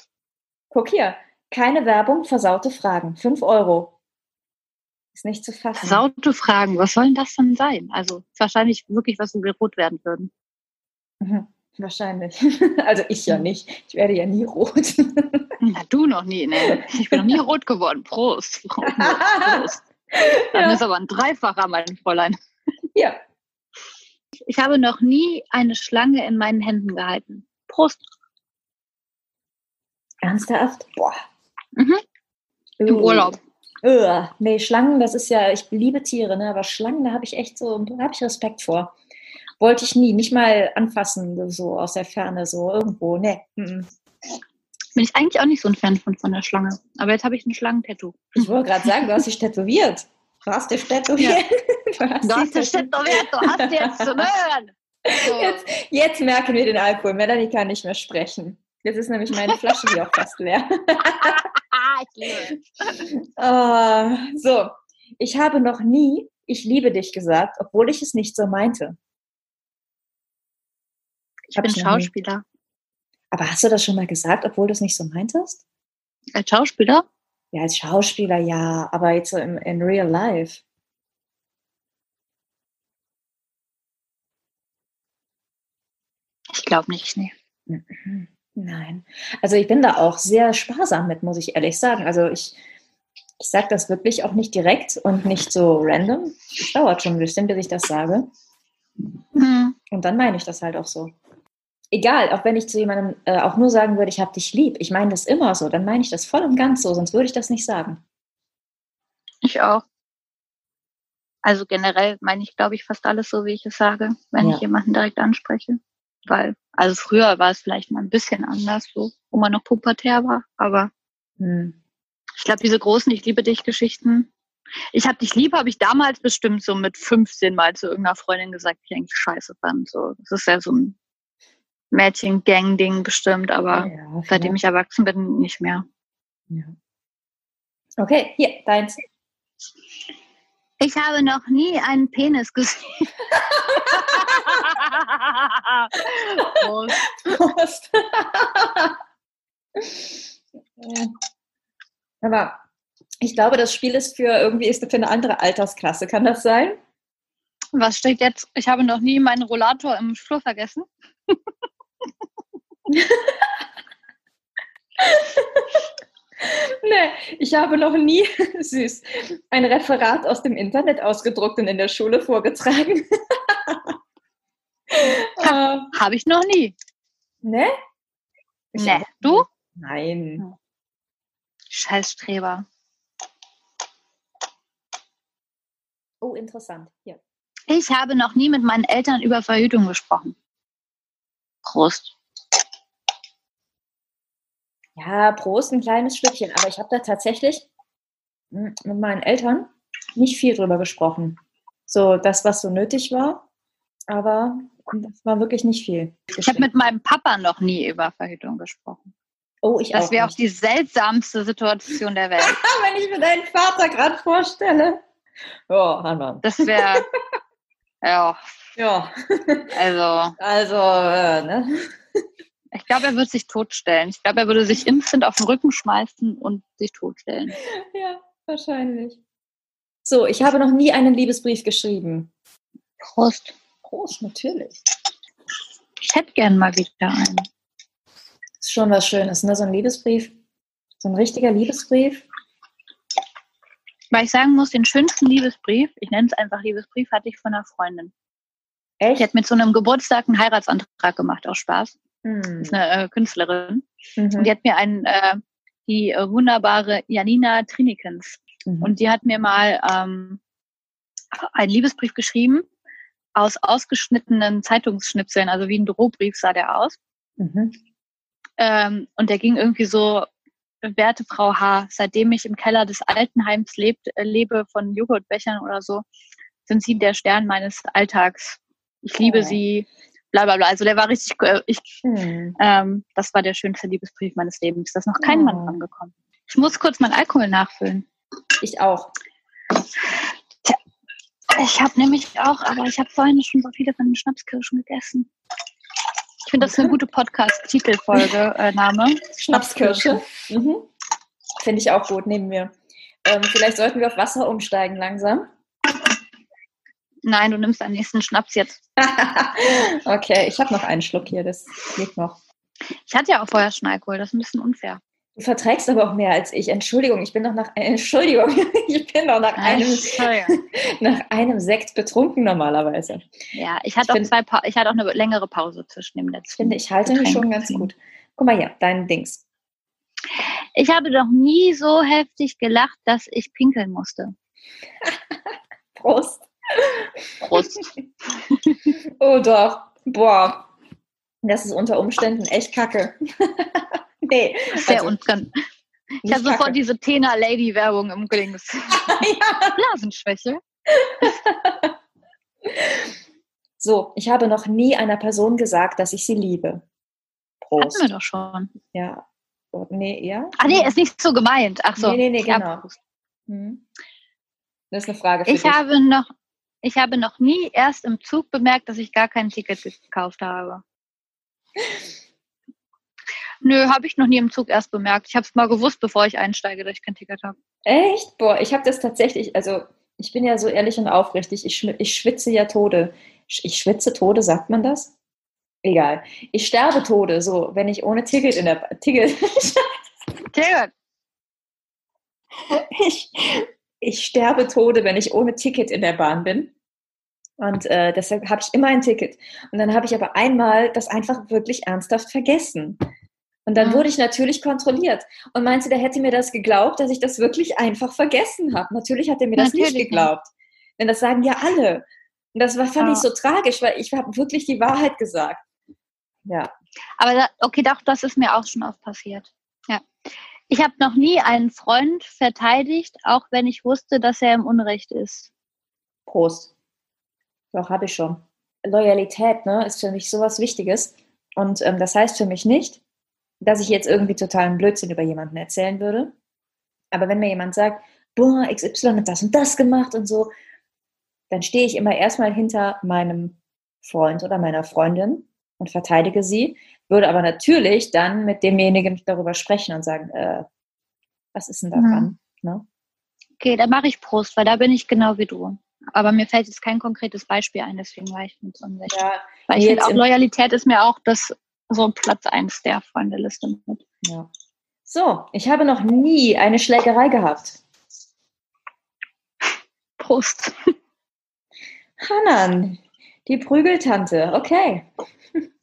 Guck hier. Keine Werbung, versaute Fragen. 5 Euro. Ist nicht zu fassen. Saute Fragen, was soll denn das denn sein? Also wahrscheinlich wirklich was, wo wir rot werden würden. Mhm, wahrscheinlich. Also ich ja nicht. Ich werde ja nie rot. Na, du noch nie, ne? Ich bin noch nie rot geworden. Prost. Prost. Dann Ja. ist aber ein Dreifacher, mein Fräulein. Ja. Ich habe noch nie eine Schlange in meinen Händen gehalten. Prost. Ernsthaft? Boah. Mhm. Im Uh. Urlaub. Ugh. Nee, Schlangen, das ist ja, ich liebe Tiere, ne? aber Schlangen, da habe ich echt so, da habe ich Respekt vor. Wollte ich nie, nicht mal anfassen, so aus der Ferne, so irgendwo. Nee. mhm. Bin ich eigentlich auch nicht so ein Fan von, von der Schlange. Aber jetzt habe ich ein Schlangen-Tattoo. Ich wollte gerade sagen, du hast dich tätowiert. Du hast dich tätowiert. Du hast Du dich hast das tätowiert. du hast jetzt zu hören. So. Jetzt, jetzt merken wir den Alkohol. Melanie kann nicht mehr sprechen. Jetzt ist nämlich meine Flasche hier auch fast leer. Ah, ich liebe. Ah, so, ich habe noch nie ich liebe dich gesagt, obwohl ich es nicht so meinte. Ich bin ich nie. Schauspieler. Aber hast du das schon mal gesagt, obwohl du es nicht so meintest? Als Schauspieler? Ja, als Schauspieler ja, aber jetzt so im, in real life. Ich glaube nicht, nee. Mhm. Nein. Also ich bin da auch sehr sparsam mit, muss ich ehrlich sagen. Also ich, ich sage das wirklich auch nicht direkt und nicht so random. Es dauert schon ein bisschen, bis ich das sage. Hm. Und dann meine ich das halt auch so. Egal, auch wenn ich zu jemandem äh, auch nur sagen würde, ich habe dich lieb. Ich meine das immer so, dann meine ich das voll und ganz so, sonst würde ich das nicht sagen. Ich auch. Also generell meine ich, glaube ich, fast alles so, wie ich es sage, wenn Ja. ich jemanden direkt anspreche. Weil, also früher war es vielleicht mal ein bisschen anders, so, wo man noch pubertär war. Aber Hm. ich glaube, diese großen Ich liebe dich Geschichten. Ich hab dich lieb, habe ich damals bestimmt so mit 15 Mal zu irgendeiner Freundin gesagt, die ich eigentlich scheiße fand. So, das ist ja so ein Mädchen-Gang-Ding bestimmt, aber Ja, seitdem ich erwachsen bin, nicht mehr. ja. Okay, hier, deins. Ich habe noch nie einen Penis gesehen. Prost. Prost. Aber ich glaube, das Spiel ist für irgendwie ist für eine andere Altersklasse. Kann das sein? Was steht jetzt? Ich habe noch nie meinen Rollator im Flur vergessen. Nee, ich habe noch nie, süß, ein Referat aus dem Internet ausgedruckt und in der Schule vorgetragen. äh, Habe ich noch nie. ne? Auch Du? Nein. Scheißstreber. Oh, interessant. Hier. Ich habe noch nie mit meinen Eltern über Verhütung gesprochen. Prost. Ja, Prost, ein kleines Stückchen. Aber ich habe da tatsächlich hm, mit meinen Eltern nicht viel drüber gesprochen. So das, was so nötig war. Aber das war wirklich nicht viel. Ich habe mit meinem Papa noch nie über Verhütung gesprochen. oh, ich Das wäre auch die seltsamste Situation der Welt. Wenn ich mir deinen Vater gerade vorstelle. Ja, Hanna. Das wäre, ja, Ja, also, also, äh, ne? Ich glaube, er würde sich totstellen. Ich glaube, er würde sich instant auf den Rücken schmeißen und sich totstellen. Ja, wahrscheinlich. So, ich habe noch nie einen Liebesbrief geschrieben. Prost. Prost, natürlich. Ich hätte gern mal wieder einen. Ist schon was Schönes, ne? So ein Liebesbrief. So ein richtiger Liebesbrief. Weil ich sagen muss, den schönsten Liebesbrief, ich nenne es einfach Liebesbrief, hatte ich von einer Freundin. Echt? Die hat mit so einem Geburtstag einen Heiratsantrag gemacht, aus Spaß. Hm. ist eine äh, Künstlerin. Mhm. Und die hat mir einen, äh, die äh, wunderbare Janina Trinikens. Mhm. Und die hat mir mal ähm, einen Liebesbrief geschrieben aus ausgeschnittenen Zeitungsschnipseln, also wie ein Drohbrief sah der aus. Mhm. Ähm, und der ging irgendwie so, werte Frau H., seitdem ich im Keller des Altenheims lebt, äh, lebe von Joghurtbechern oder so, sind Sie der Stern meines Alltags. Ich liebe Oh. Sie, bla bla bla. Also der war richtig, äh, ich, Hm. ähm, das war der schönste Liebesbrief meines Lebens. Da ist noch kein Oh. Mann angekommen. Ich muss kurz meinen Alkohol nachfüllen. Ich auch. Ich habe nämlich auch, aber ich habe vorhin schon so viele von den Schnapskirschen gegessen. Ich finde, das ist eine gute Podcast-Titelfolge, äh, Name. Schnapskirsche. Mhm. Finde ich auch gut, nehmen wir. ähm, vielleicht sollten wir auf Wasser umsteigen langsam. Nein, du nimmst deinen nächsten Schnaps jetzt. okay, ich habe noch einen Schluck hier, das geht noch. Ich hatte ja auch vorher schon Alkohol, das ist ein bisschen unfair. Du verträgst aber auch mehr als ich. Entschuldigung, ich bin doch nach Entschuldigung, ich bin doch nach einem, nach einem Sekt betrunken normalerweise. Ja, ich hatte, ich auch, find, zwei pa ich hatte auch eine längere Pause zwischen dem letzten. Ich finde, ich halte mich schon ganz gut. Guck mal hier, dein Dings. Ich habe noch nie so heftig gelacht, dass ich pinkeln musste. Prost. Prost. oh doch. Boah. Das ist unter Umständen echt kacke. nee. Sehr also, unten. Ich habe sofort diese Tena Lady Werbung im Glings. ja. Blasenschwäche. so, ich habe noch nie einer Person gesagt, dass ich sie liebe. Prost. Hatten wir doch schon. Ja. Nee, ja? Ah, nee, ist nicht so gemeint. Ach so. Nee, nee, nee, genau. Hm. Das ist eine Frage für ich dich. Habe noch, ich habe noch nie erst im Zug bemerkt, dass ich gar kein Ticket gekauft habe. Nö, habe ich noch nie im Zug erst bemerkt. Ich habe es mal gewusst, bevor ich einsteige, dass ich kein Ticket habe. Echt? Boah, ich habe das tatsächlich, also ich bin ja so ehrlich und aufrichtig. Ich, ich schwitze ja Tode. Ich schwitze Tode, sagt man das? Egal. Ich sterbe Tode, so, wenn ich ohne Ticket in der Ticket. Ticket. Ich, ich sterbe Tode, wenn ich ohne Ticket in der Bahn bin. Und äh, deshalb habe ich immer ein Ticket. Und dann habe ich aber einmal das einfach wirklich ernsthaft vergessen. Und dann mhm. wurde ich natürlich kontrolliert. Und meinte, der hätte mir das geglaubt, dass ich das wirklich einfach vergessen habe. Natürlich hat er mir das natürlich nicht geglaubt. Denn das sagen ja alle. Und das war, fand ja. ich so tragisch, weil ich habe wirklich die Wahrheit gesagt. Ja. Aber da, okay, doch, das ist mir auch schon oft passiert. Ja. Ich habe noch nie einen Freund verteidigt, auch wenn ich wusste, dass er im Unrecht ist. Prost. Doch, habe ich schon. Loyalität ne, ist für mich sowas Wichtiges. Und ähm, das heißt für mich nicht, dass ich jetzt irgendwie totalen Blödsinn über jemanden erzählen würde. Aber wenn mir jemand sagt, boah, XY hat das und das gemacht und so, dann stehe ich immer erstmal hinter meinem Freund oder meiner Freundin und verteidige sie, würde aber natürlich dann mit demjenigen darüber sprechen und sagen, äh, was ist denn da dran? Mhm. Ne? Okay, dann mache ich Prost, weil da bin ich genau wie du. Aber mir fällt jetzt kein konkretes Beispiel ein, deswegen war ich mit unsicher. Ja, weil ich finde auch Loyalität ist mir auch das so Platz eins der Freundeliste mit. Ja. So, ich habe noch nie eine Schlägerei gehabt. Prost. Hanan, die Prügeltante, okay.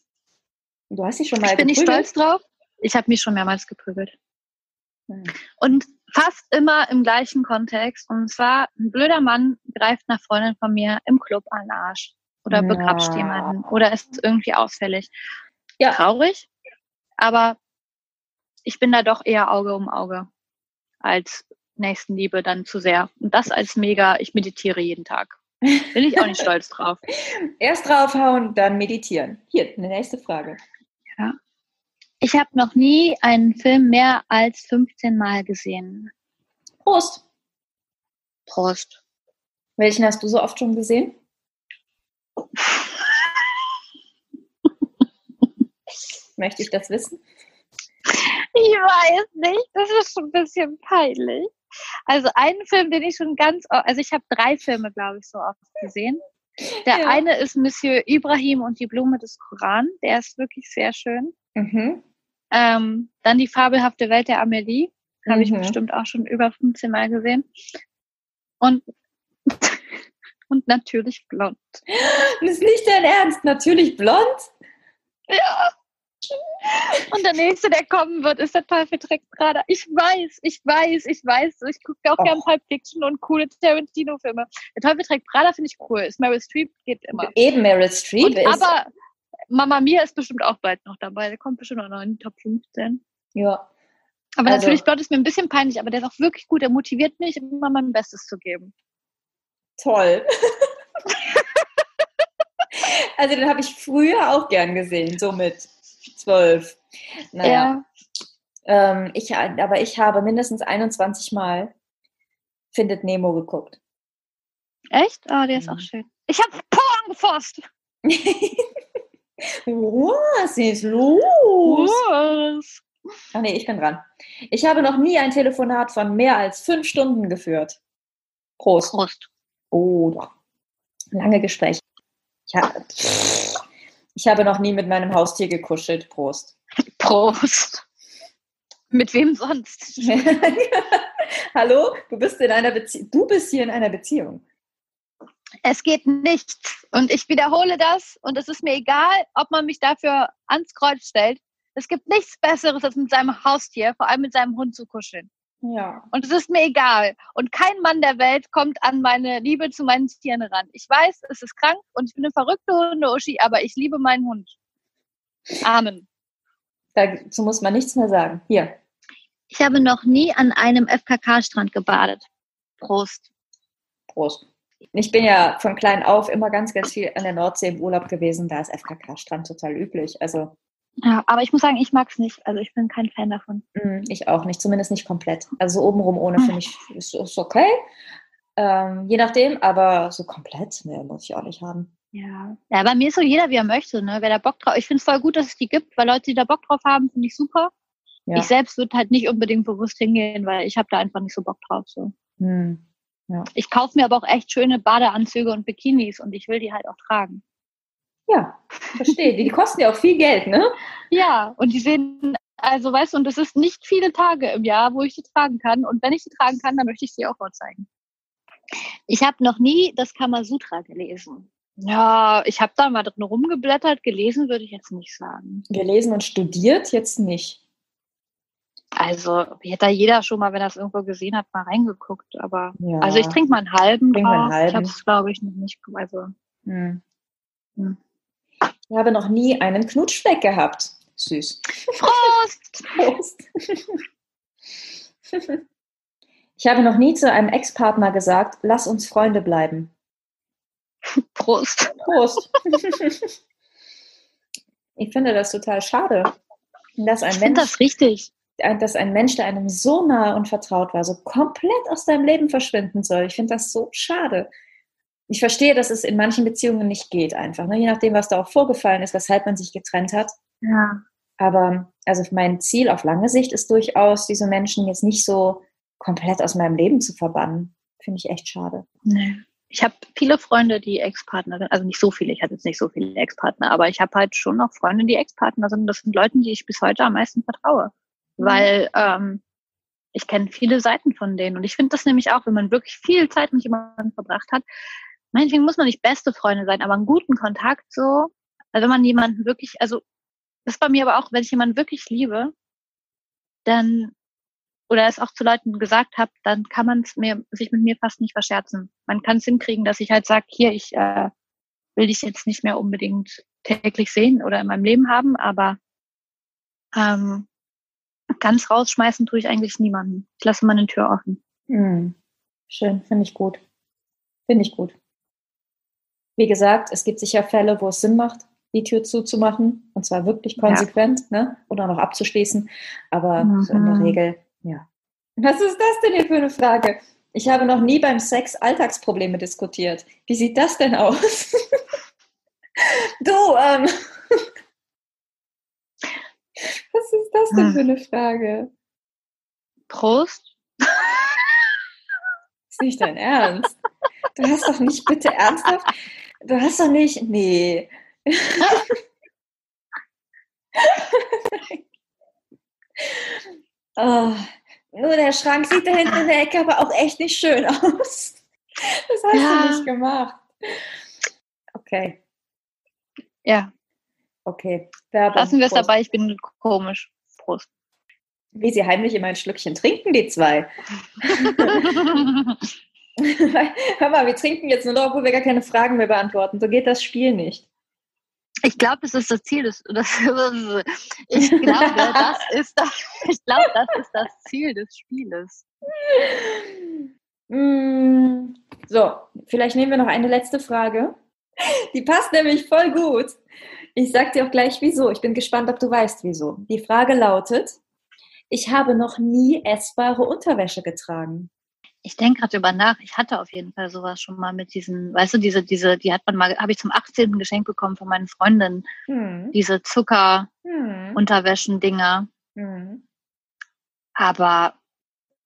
Du hast dich schon mal ich bin geprügelt? nicht stolz drauf. Ich habe mich schon mehrmals geprügelt. Hm. Und fast immer im gleichen Kontext. Und zwar, ein blöder Mann greift nach Freundin von mir im Club an den Arsch. Oder ja. begrapscht jemanden. Oder ist irgendwie ausfällig. Ja. Traurig. Aber ich bin da doch eher Auge um Auge als Nächstenliebe dann zu sehr. Und das als mega, ich meditiere jeden Tag. Bin ich auch nicht stolz drauf. Erst draufhauen, dann meditieren. Hier, eine nächste Frage. Ja. Ich habe noch nie einen Film mehr als 15 Mal gesehen. Prost. Prost. Welchen hast du so oft schon gesehen? Möchte ich das wissen? Ich weiß nicht. Das ist schon ein bisschen peinlich. Also einen Film, den ich schon ganz, also ich habe drei Filme, glaube ich, so oft gesehen. Der ja. eine ist Monsieur Ibrahim und die Blume des Koran. Der ist wirklich sehr schön. Mhm. Ähm, dann die fabelhafte Welt der Amelie. Habe mhm. ich bestimmt auch schon über 15 Mal gesehen. Und, und natürlich blond. Das ist nicht dein Ernst. Natürlich blond? Ja. Und der nächste, der kommen wird, ist der Teufel trägt Prada. Ich weiß, ich weiß, ich weiß. Ich gucke auch oh. gern Pulp Fiction und coole Tarantino-Filme. Der Teufel trägt Prada finde ich cool. Ist Meryl Streep geht immer. Eben Meryl Streep und, ist. Aber Mama Mia ist bestimmt auch bald noch dabei. Der kommt bestimmt auch noch in die Top 15. Ja. Aber also. natürlich, Blond ist mir ein bisschen peinlich, aber der ist auch wirklich gut. Der motiviert mich, immer mein Bestes zu geben. Toll. also den habe ich früher auch gern gesehen, so mit zwölf. Naja. Ja. Ähm, ich, aber ich habe mindestens 21 Mal Findet Nemo geguckt. Echt? Oh, der ist mhm. auch schön. Ich habe Porn gefasst. Was ist los? Was? Ach nee, ich bin dran. Ich habe noch nie ein Telefonat von mehr als fünf Stunden geführt. Prost. Prost. Oh. Lange Gespräche. Ich, ha ich habe noch nie mit meinem Haustier gekuschelt. Prost. Prost. Mit wem sonst? Hallo, du bist in einer Beziehung. Du bist hier in einer Beziehung. Es geht nichts. Und ich wiederhole das. Und es ist mir egal, ob man mich dafür ans Kreuz stellt. Es gibt nichts Besseres, als mit seinem Haustier, vor allem mit seinem Hund zu kuscheln. Ja. Und es ist mir egal. Und kein Mann der Welt kommt an meine Liebe zu meinen Tieren ran. Ich weiß, es ist krank und ich bin eine verrückte Hunde-Uschi, aber ich liebe meinen Hund. Amen. Dazu muss man nichts mehr sagen. Hier. Ich habe noch nie an einem FKK-Strand gebadet. Prost. Prost. Ich bin ja von klein auf immer ganz, ganz viel an der Nordsee im Urlaub gewesen. Da ist FKK-Strand total üblich. Also Ja, aber ich muss sagen, ich mag es nicht. Also ich bin kein Fan davon. mm, ich auch nicht, zumindest nicht komplett. Also so obenrum ohne finde ich ist, ist okay. Ähm, je nachdem, aber so komplett, ne, muss ich auch nicht haben. Ja. Ja, bei mir ist so jeder, wie er möchte, ne? Wer da Bock drauf. Ich finde es voll gut, dass es die gibt, weil Leute, die da Bock drauf haben, finde ich super. Ja. Ich selbst würde halt nicht unbedingt bewusst hingehen, weil ich habe da einfach nicht so Bock drauf. So. Hm. Ich kaufe mir aber auch echt schöne Badeanzüge und Bikinis und ich will die halt auch tragen. Ja, verstehe. Die, kosten ja auch viel Geld, ne? Ja, und die sehen, also weißt du, und es ist nicht viele Tage im Jahr, wo ich die tragen kann. Und wenn ich die tragen kann, dann möchte ich sie auch mal zeigen. Ich habe noch nie das Kamasutra gelesen. Ja, ich habe da mal drin rumgeblättert, gelesen würde ich jetzt nicht sagen. Gelesen und studiert jetzt nicht. Also hätte da jeder schon mal, wenn er es irgendwo gesehen hat, mal reingeguckt. Aber Ja. also ich trinke mal einen halben. Trink mal einen halben. Ich habe es, glaube ich, noch nicht. Also Hm. Hm. Ich habe noch nie einen Knutschfleck gehabt. Süß. Prost! Prost. Ich habe noch nie zu einem Ex-Partner gesagt, lass uns Freunde bleiben. Prost! Prost. Ich finde das total schade, dass ein, Ich Mensch, das richtig. dass ein Mensch, der einem so nahe und vertraut war, so komplett aus deinem Leben verschwinden soll. Ich finde das so schade. Ich verstehe, dass es in manchen Beziehungen nicht geht, einfach. Ne? Je nachdem, was da auch vorgefallen ist, weshalb man sich getrennt hat. Ja. Aber also mein Ziel auf lange Sicht ist durchaus, diese Menschen jetzt nicht so komplett aus meinem Leben zu verbannen. Finde ich echt schade. Nee. Ich habe viele Freunde, die Ex-Partner sind. Also nicht so viele, ich hatte jetzt nicht so viele Ex-Partner, aber ich habe halt schon noch Freunde, die Ex-Partner sind. Das sind Leute, die ich bis heute am meisten vertraue. Mhm. Weil ähm, ich kenne viele Seiten von denen. Und ich finde das nämlich auch, wenn man wirklich viel Zeit mit jemandem verbracht hat, meinetwegen muss man nicht beste Freunde sein, aber einen guten Kontakt so. Also wenn man jemanden wirklich, also das ist bei mir aber auch, wenn ich jemanden wirklich liebe, dann oder es auch zu Leuten gesagt habe, dann kann man es mir sich mit mir fast nicht verscherzen. Man kann es hinkriegen, dass ich halt sage, hier, ich äh, will dich jetzt nicht mehr unbedingt täglich sehen oder in meinem Leben haben, aber ähm, ganz rausschmeißen tue ich eigentlich niemanden. Ich lasse meine Tür offen. Hm. Schön, finde ich gut. Finde ich gut. Wie gesagt, es gibt sicher Fälle, wo es Sinn macht, die Tür zuzumachen. Und zwar wirklich konsequent, ne? Oder noch abzuschließen. Aber so in der Mhm. Regel, ja. Was ist das denn hier für eine Frage? Ich habe noch nie beim Sex Alltagsprobleme diskutiert. Wie sieht das denn aus? du, ähm. Was ist das denn Hm. für eine Frage? Prost. Ist nicht dein Ernst. Du hast doch nicht bitte ernsthaft. Du hast doch nicht. Nee. oh, nur der Schrank sieht da hinten in der Ecke aber auch echt nicht schön aus. Das hast Ja. du nicht gemacht. Okay, Ja, okay. Werbung. lassen wir es dabei. Ich bin komisch. Prost. Wie sie heimlich immer ein Schlückchen trinken, die zwei. Hör mal, wir trinken jetzt nur noch, obwohl wir gar keine Fragen mehr beantworten. So geht das Spiel nicht. Ich glaube, das ist das Ziel des. Das, ich glaube, das ist das. Ich glaube, das ist das Ziel des Spieles. Mm, So, vielleicht nehmen wir noch eine letzte Frage. Die passt nämlich voll gut. Ich sag dir auch gleich wieso. Ich bin gespannt, ob du weißt wieso. Die Frage lautet: Ich habe noch nie essbare Unterwäsche getragen. Ich denke gerade drüber nach. Ich hatte auf jeden Fall sowas schon mal mit diesen, weißt du, diese, diese, die hat man mal, habe ich zum 18. geschenkt bekommen von meinen Freundinnen. Hm. Diese Zucker Hm. Hm. Aber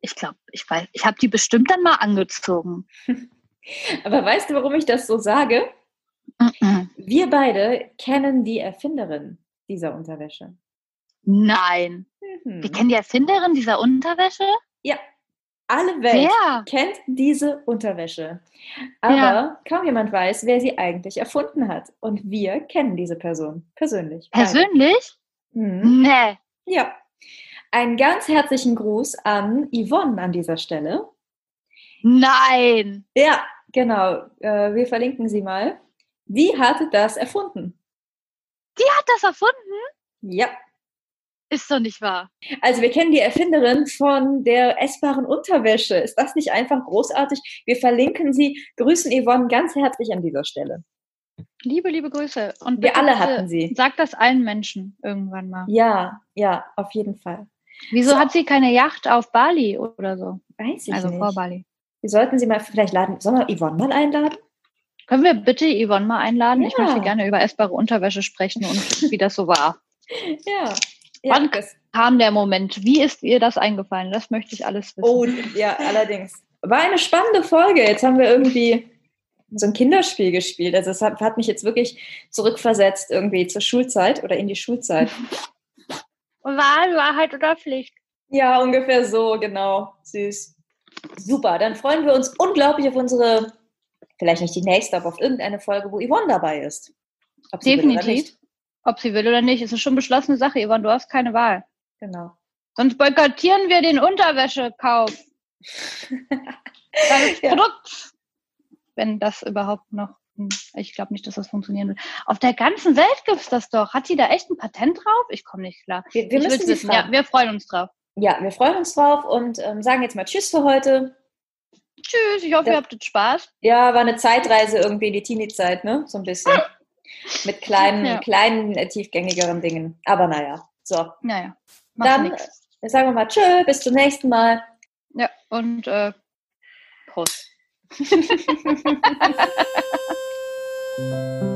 ich glaube, ich weiß, ich habe die bestimmt dann mal angezogen. Aber weißt du, warum ich das so sage? Wir beide kennen die Erfinderin dieser Unterwäsche. Nein. Mhm. Wir kennen die Erfinderin dieser Unterwäsche? Ja, alle Welt Wer? kennt diese Unterwäsche. Aber Ja. kaum jemand weiß, wer sie eigentlich erfunden hat. Und wir kennen diese Person persönlich. Persönlich? Mhm. Nee. Ja. Einen ganz herzlichen Gruß an Yvonne an dieser Stelle. Nein. Ja, genau. Äh, wir verlinken sie mal. Die hat das erfunden. Die hat das erfunden? Ja. Ist doch nicht wahr. Also wir kennen die Erfinderin von der essbaren Unterwäsche. Ist das nicht einfach großartig? Wir verlinken sie. Grüßen Yvonne ganz herzlich an dieser Stelle. Liebe, liebe Grüße. Und Wir alle hatten sie. Sag das allen Menschen irgendwann mal. Ja, ja, auf jeden Fall. Wieso So. hat sie keine Yacht auf Bali oder so? Weiß ich also nicht. vor Bali. Wir sollten sie mal vielleicht laden. Sollen wir Yvonne mal einladen? Können wir bitte Yvonne mal einladen? Ich Ja. möchte gerne über essbare Unterwäsche sprechen und wie das so war. Ja. Wann ja das, Kam der Moment. Wie ist ihr das eingefallen? Das möchte ich alles wissen. oh, ja, allerdings. War eine spannende Folge. Jetzt haben wir irgendwie so ein Kinderspiel gespielt. Also es hat, hat mich jetzt wirklich zurückversetzt irgendwie zur Schulzeit oder in die Schulzeit. Wahl, Wahrheit oder Pflicht? Ja, ungefähr so, genau. Süß. Super, dann freuen wir uns unglaublich auf unsere, vielleicht nicht die nächste, aber auf irgendeine Folge, wo Yvonne dabei ist. Ob sie will oder Definitiv. Ob sie will oder nicht, ist eine schon beschlossene Sache, Yvonne. Du hast keine Wahl. Genau. Sonst boykottieren wir den Unterwäschekauf. Deines Ja. Produkts. Wenn das überhaupt noch. hm, Ich glaube nicht, dass das funktionieren wird. Auf der ganzen Welt gibt's das doch. Hat sie da echt ein Patent drauf? Ich komme nicht klar. Wir, wir müssen wissen. Ja, wir freuen uns drauf. Ja, wir freuen uns drauf und ähm, sagen jetzt mal Tschüss für heute. Tschüss, ich hoffe, Ja. ihr hattet Spaß. Ja, war eine Zeitreise irgendwie in die Teenie-Zeit, ne? So ein bisschen. Mit kleinen, Ja. kleinen, äh, tiefgängigeren Dingen. Aber naja, so. Naja, Dann nichts. äh, sagen wir mal Tschö, bis zum nächsten Mal. Ja, und äh, Prost.